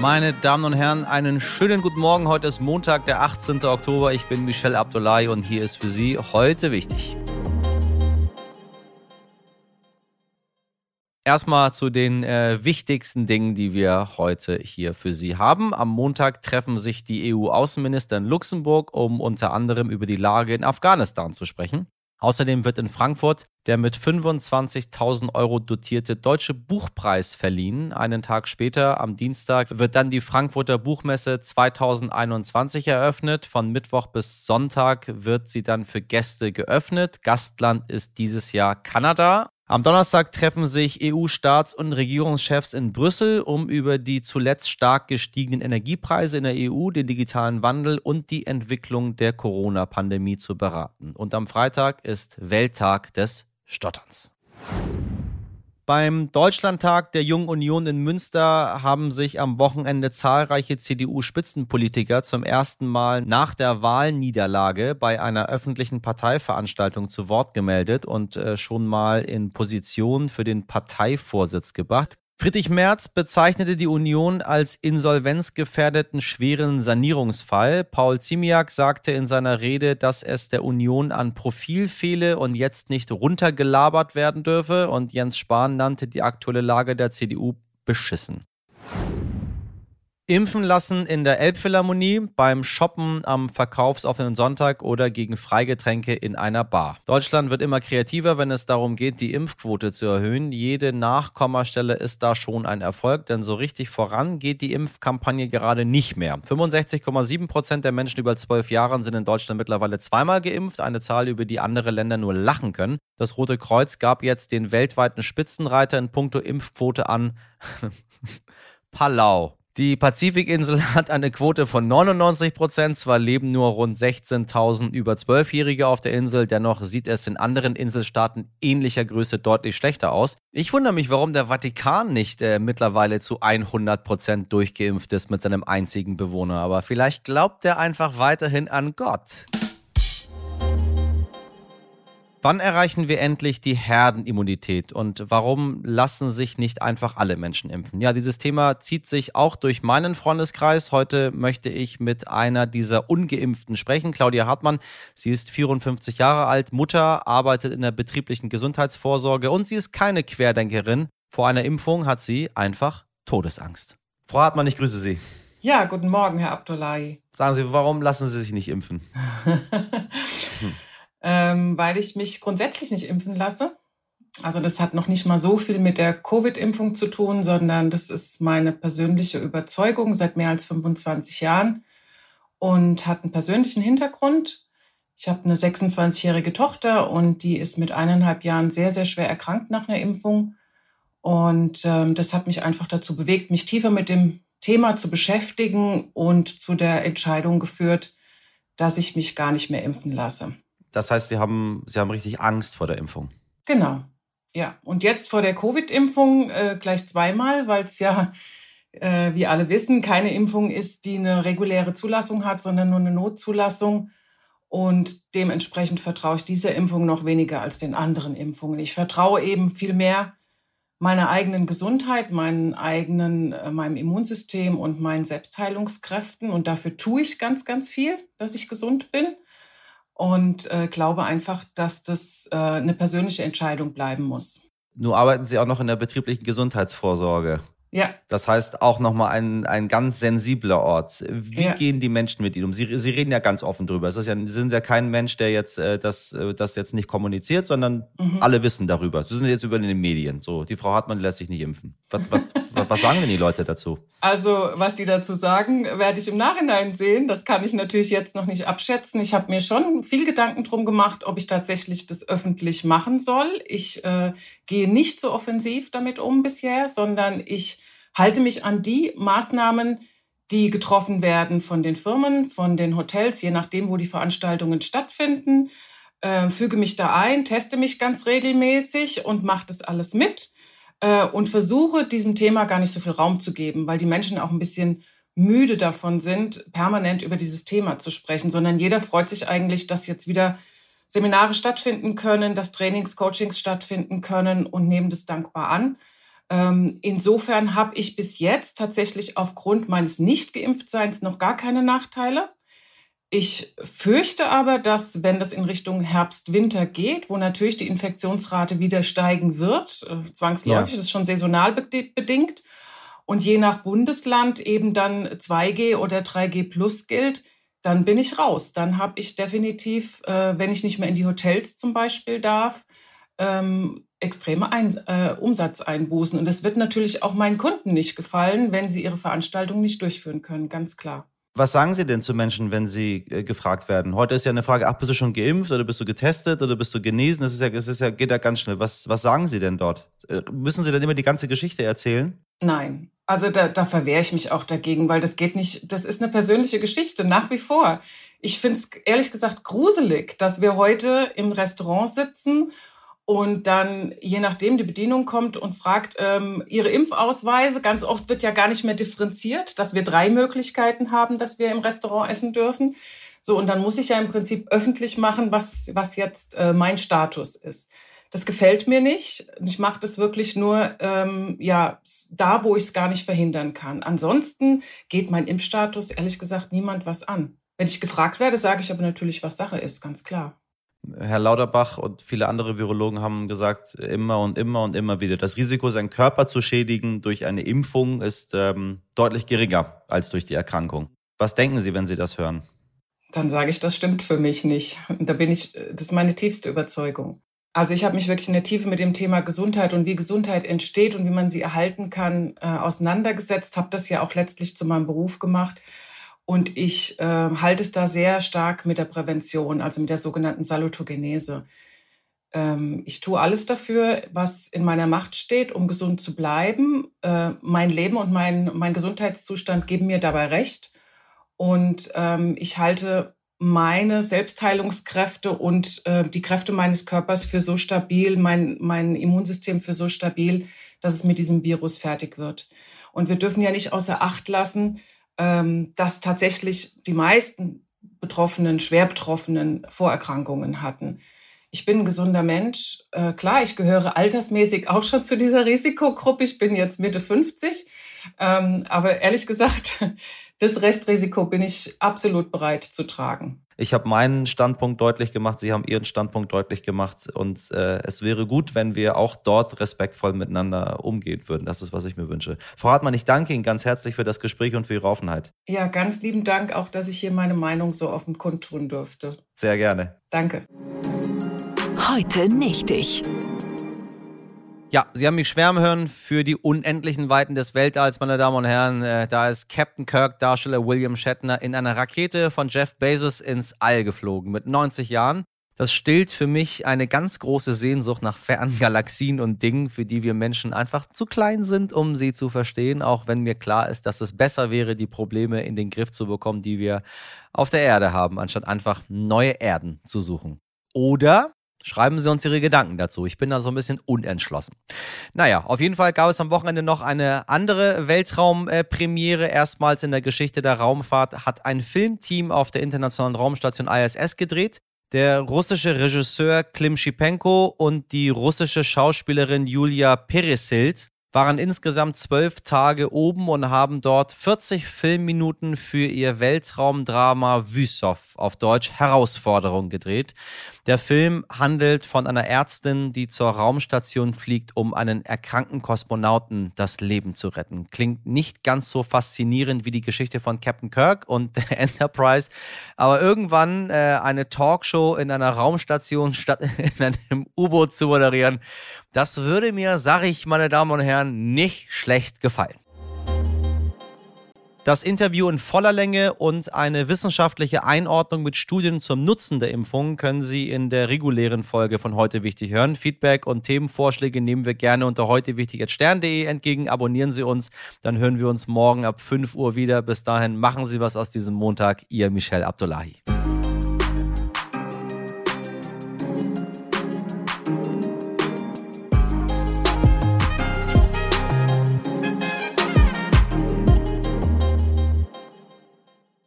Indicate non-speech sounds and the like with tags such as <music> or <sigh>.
Meine Damen und Herren, einen schönen guten Morgen. Heute ist Montag, der 18. Oktober. Ich bin Michelle Abdullahi und hier ist für Sie heute wichtig. Erstmal zu den äh, wichtigsten Dingen, die wir heute hier für Sie haben. Am Montag treffen sich die EU-Außenminister in Luxemburg, um unter anderem über die Lage in Afghanistan zu sprechen. Außerdem wird in Frankfurt der mit 25.000 Euro dotierte Deutsche Buchpreis verliehen. Einen Tag später, am Dienstag, wird dann die Frankfurter Buchmesse 2021 eröffnet. Von Mittwoch bis Sonntag wird sie dann für Gäste geöffnet. Gastland ist dieses Jahr Kanada. Am Donnerstag treffen sich EU-Staats- und Regierungschefs in Brüssel, um über die zuletzt stark gestiegenen Energiepreise in der EU, den digitalen Wandel und die Entwicklung der Corona-Pandemie zu beraten. Und am Freitag ist Welttag des Stotterns. Beim Deutschlandtag der Jungen Union in Münster haben sich am Wochenende zahlreiche CDU-Spitzenpolitiker zum ersten Mal nach der Wahlniederlage bei einer öffentlichen Parteiveranstaltung zu Wort gemeldet und äh, schon mal in Position für den Parteivorsitz gebracht. Friedrich Merz bezeichnete die Union als insolvenzgefährdeten schweren Sanierungsfall. Paul Ziemiak sagte in seiner Rede, dass es der Union an Profil fehle und jetzt nicht runtergelabert werden dürfe. Und Jens Spahn nannte die aktuelle Lage der CDU beschissen. Impfen lassen in der Elbphilharmonie, beim Shoppen am verkaufsoffenen Sonntag oder gegen Freigetränke in einer Bar. Deutschland wird immer kreativer, wenn es darum geht, die Impfquote zu erhöhen. Jede Nachkommastelle ist da schon ein Erfolg, denn so richtig voran geht die Impfkampagne gerade nicht mehr. 65,7 Prozent der Menschen über zwölf Jahren sind in Deutschland mittlerweile zweimal geimpft, eine Zahl, über die andere Länder nur lachen können. Das Rote Kreuz gab jetzt den weltweiten Spitzenreiter in puncto Impfquote an. <laughs> Palau. Die Pazifikinsel <laughs> hat eine Quote von 99 Prozent. Zwar leben nur rund 16.000 über 12-Jährige auf der Insel, dennoch sieht es in anderen Inselstaaten ähnlicher Größe deutlich schlechter aus. Ich wundere mich, warum der Vatikan nicht äh, mittlerweile zu 100 Prozent durchgeimpft ist mit seinem einzigen Bewohner. Aber vielleicht glaubt er einfach weiterhin an Gott. Wann erreichen wir endlich die Herdenimmunität und warum lassen sich nicht einfach alle Menschen impfen? Ja, dieses Thema zieht sich auch durch meinen Freundeskreis. Heute möchte ich mit einer dieser ungeimpften sprechen, Claudia Hartmann. Sie ist 54 Jahre alt, Mutter, arbeitet in der betrieblichen Gesundheitsvorsorge und sie ist keine Querdenkerin. Vor einer Impfung hat sie einfach Todesangst. Frau Hartmann, ich grüße Sie. Ja, guten Morgen, Herr Abdullahi. Sagen Sie, warum lassen Sie sich nicht impfen? <laughs> hm ähm, weil ich mich grundsätzlich nicht impfen lasse. Also das hat noch nicht mal so viel mit der Covid-Impfung zu tun, sondern das ist meine persönliche Überzeugung seit mehr als 25 Jahren und hat einen persönlichen Hintergrund. Ich habe eine 26-jährige Tochter und die ist mit eineinhalb Jahren sehr, sehr schwer erkrankt nach einer Impfung. Und ähm, das hat mich einfach dazu bewegt, mich tiefer mit dem Thema zu beschäftigen und zu der Entscheidung geführt, dass ich mich gar nicht mehr impfen lasse. Das heißt, Sie haben, Sie haben richtig Angst vor der Impfung. Genau. Ja, und jetzt vor der Covid-Impfung äh, gleich zweimal, weil es ja, äh, wie alle wissen, keine Impfung ist, die eine reguläre Zulassung hat, sondern nur eine Notzulassung. Und dementsprechend vertraue ich dieser Impfung noch weniger als den anderen Impfungen. Ich vertraue eben viel mehr meiner eigenen Gesundheit, meinen eigenen, äh, meinem Immunsystem und meinen Selbstheilungskräften. Und dafür tue ich ganz, ganz viel, dass ich gesund bin und äh, glaube einfach, dass das äh, eine persönliche Entscheidung bleiben muss. Nun arbeiten Sie auch noch in der betrieblichen Gesundheitsvorsorge. Ja. Das heißt auch nochmal ein, ein ganz sensibler Ort. Wie ja. gehen die Menschen mit Ihnen um? Sie, Sie reden ja ganz offen drüber. Es ist ja, Sie sind ja kein Mensch, der jetzt äh, das, äh, das jetzt nicht kommuniziert, sondern mhm. alle wissen darüber. Sie sind jetzt über den Medien. So, die Frau Hartmann lässt sich nicht impfen. Was, was, <laughs> was sagen denn die Leute dazu? Also, was die dazu sagen, werde ich im Nachhinein sehen. Das kann ich natürlich jetzt noch nicht abschätzen. Ich habe mir schon viel Gedanken drum gemacht, ob ich tatsächlich das öffentlich machen soll. Ich äh, gehe nicht so offensiv damit um bisher, sondern ich halte mich an die Maßnahmen, die getroffen werden von den Firmen, von den Hotels, je nachdem, wo die Veranstaltungen stattfinden. Äh, füge mich da ein, teste mich ganz regelmäßig und mache das alles mit äh, und versuche diesem Thema gar nicht so viel Raum zu geben, weil die Menschen auch ein bisschen müde davon sind, permanent über dieses Thema zu sprechen, sondern jeder freut sich eigentlich, dass jetzt wieder Seminare stattfinden können, dass Trainings, Coachings stattfinden können und nehmen das dankbar an. Ähm, insofern habe ich bis jetzt tatsächlich aufgrund meines Nicht-Geimpftseins noch gar keine Nachteile. Ich fürchte aber, dass wenn das in Richtung Herbst-Winter geht, wo natürlich die Infektionsrate wieder steigen wird, äh, zwangsläufig, ja. das ist schon saisonal bedingt, und je nach Bundesland eben dann 2G oder 3G plus gilt, dann bin ich raus. Dann habe ich definitiv, äh, wenn ich nicht mehr in die Hotels zum Beispiel darf, ähm, extreme Ein äh, Umsatzeinbußen. Und das wird natürlich auch meinen Kunden nicht gefallen, wenn sie ihre Veranstaltung nicht durchführen können, ganz klar. Was sagen Sie denn zu Menschen, wenn sie äh, gefragt werden? Heute ist ja eine Frage, ach, bist du schon geimpft oder bist du getestet oder bist du genesen? Das ist ja, das ist ja, geht ja ganz schnell. Was, was sagen Sie denn dort? Äh, müssen Sie dann immer die ganze Geschichte erzählen? Nein. Also da, da verwehre ich mich auch dagegen, weil das geht nicht, das ist eine persönliche Geschichte, nach wie vor. Ich finde es ehrlich gesagt gruselig, dass wir heute im Restaurant sitzen und dann je nachdem die Bedienung kommt und fragt ähm, ihre Impfausweise. Ganz oft wird ja gar nicht mehr differenziert, dass wir drei Möglichkeiten haben, dass wir im Restaurant essen dürfen. So und dann muss ich ja im Prinzip öffentlich machen, was was jetzt äh, mein Status ist. Das gefällt mir nicht. Ich mache das wirklich nur ähm, ja da, wo ich es gar nicht verhindern kann. Ansonsten geht mein Impfstatus ehrlich gesagt niemand was an. Wenn ich gefragt werde, sage ich aber natürlich, was Sache ist, ganz klar. Herr Lauterbach und viele andere Virologen haben gesagt, immer und immer und immer wieder, das Risiko, seinen Körper zu schädigen durch eine Impfung ist ähm, deutlich geringer als durch die Erkrankung. Was denken Sie, wenn Sie das hören? Dann sage ich, das stimmt für mich nicht. Da bin ich, das ist meine tiefste Überzeugung. Also ich habe mich wirklich in der Tiefe mit dem Thema Gesundheit und wie Gesundheit entsteht und wie man sie erhalten kann, äh, auseinandergesetzt, habe das ja auch letztlich zu meinem Beruf gemacht und ich äh, halte es da sehr stark mit der Prävention, also mit der sogenannten Salutogenese. Ähm, ich tue alles dafür, was in meiner Macht steht, um gesund zu bleiben. Äh, mein Leben und mein, mein Gesundheitszustand geben mir dabei recht. Und ähm, ich halte meine Selbstheilungskräfte und äh, die Kräfte meines Körpers für so stabil, mein, mein Immunsystem für so stabil, dass es mit diesem Virus fertig wird. Und wir dürfen ja nicht außer Acht lassen, dass tatsächlich die meisten Betroffenen, schwer Betroffenen Vorerkrankungen hatten. Ich bin ein gesunder Mensch. Äh, klar, ich gehöre altersmäßig auch schon zu dieser Risikogruppe. Ich bin jetzt Mitte 50. Ähm, aber ehrlich gesagt, <laughs> das Restrisiko bin ich absolut bereit zu tragen. Ich habe meinen Standpunkt deutlich gemacht, Sie haben Ihren Standpunkt deutlich gemacht und äh, es wäre gut, wenn wir auch dort respektvoll miteinander umgehen würden. Das ist, was ich mir wünsche. Frau Hartmann, ich danke Ihnen ganz herzlich für das Gespräch und für Ihre Offenheit. Ja, ganz lieben Dank auch, dass ich hier meine Meinung so offen kundtun durfte. Sehr gerne. Danke. Heute nicht ich. Ja, Sie haben mich schwärmen hören für die unendlichen Weiten des Weltalls, meine Damen und Herren. Äh, da ist Captain Kirk, Darsteller William Shatner, in einer Rakete von Jeff Bezos ins All geflogen mit 90 Jahren. Das stillt für mich eine ganz große Sehnsucht nach fernen Galaxien und Dingen, für die wir Menschen einfach zu klein sind, um sie zu verstehen, auch wenn mir klar ist, dass es besser wäre, die Probleme in den Griff zu bekommen, die wir auf der Erde haben, anstatt einfach neue Erden zu suchen. Oder Schreiben Sie uns Ihre Gedanken dazu. Ich bin da so ein bisschen unentschlossen. Naja, auf jeden Fall gab es am Wochenende noch eine andere Weltraumpremiere. Erstmals in der Geschichte der Raumfahrt hat ein Filmteam auf der internationalen Raumstation ISS gedreht. Der russische Regisseur Klim Shipenko und die russische Schauspielerin Julia Peresild waren insgesamt zwölf Tage oben und haben dort 40 Filmminuten für ihr Weltraumdrama Wüsow, auf Deutsch Herausforderung, gedreht. Der Film handelt von einer Ärztin, die zur Raumstation fliegt, um einen erkrankten Kosmonauten das Leben zu retten. Klingt nicht ganz so faszinierend wie die Geschichte von Captain Kirk und der <laughs> Enterprise, aber irgendwann äh, eine Talkshow in einer Raumstation statt <laughs> in einem U-Boot zu moderieren, das würde mir, sag ich, meine Damen und Herren, nicht schlecht gefallen. Das Interview in voller Länge und eine wissenschaftliche Einordnung mit Studien zum Nutzen der Impfung können Sie in der regulären Folge von Heute Wichtig hören. Feedback und Themenvorschläge nehmen wir gerne unter heutewichtig.stern.de entgegen. Abonnieren Sie uns, dann hören wir uns morgen ab 5 Uhr wieder. Bis dahin machen Sie was aus diesem Montag. Ihr Michel Abdullahi.